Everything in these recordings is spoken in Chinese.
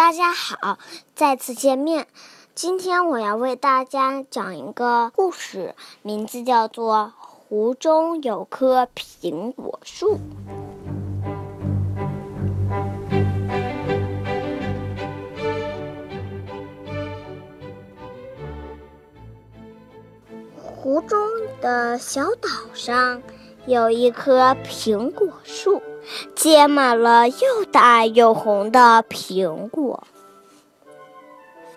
大家好，再次见面。今天我要为大家讲一个故事，名字叫做《湖中有棵苹果树》。湖中的小岛上有一棵苹果树。结满了又大又红的苹果，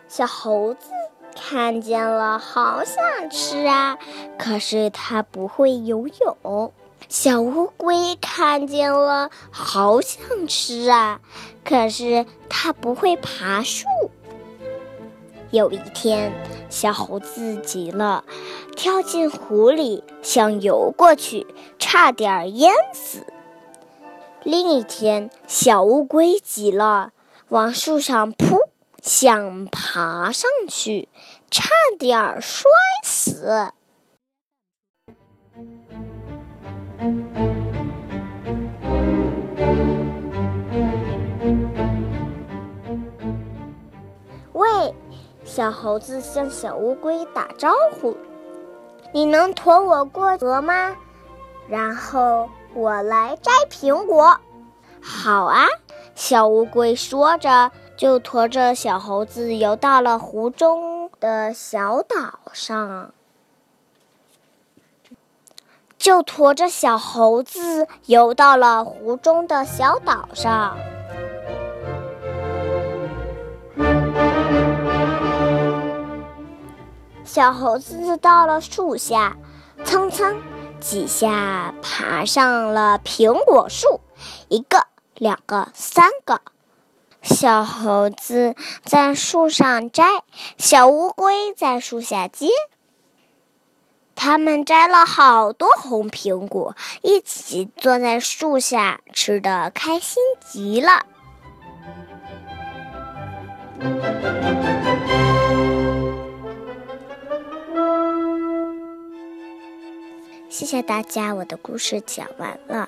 小猴子看见了，好想吃啊！可是它不会游泳。小乌龟看见了，好想吃啊！可是它不会爬树。有一天，小猴子急了，跳进湖里，想游过去，差点淹死。另一天，小乌龟急了，往树上扑，想爬上去，差点摔死。喂，小猴子向小乌龟打招呼：“你能驮我过河吗？”然后。我来摘苹果，好啊！小乌龟说着，就驮着小猴子游到了湖中的小岛上。就驮着小猴子游到了湖中的小岛上。小猴子到了树下，蹭蹭。几下爬上了苹果树，一个、两个、三个，小猴子在树上摘，小乌龟在树下接。他们摘了好多红苹果，一起坐在树下，吃的开心极了。谢谢大家，我的故事讲完了。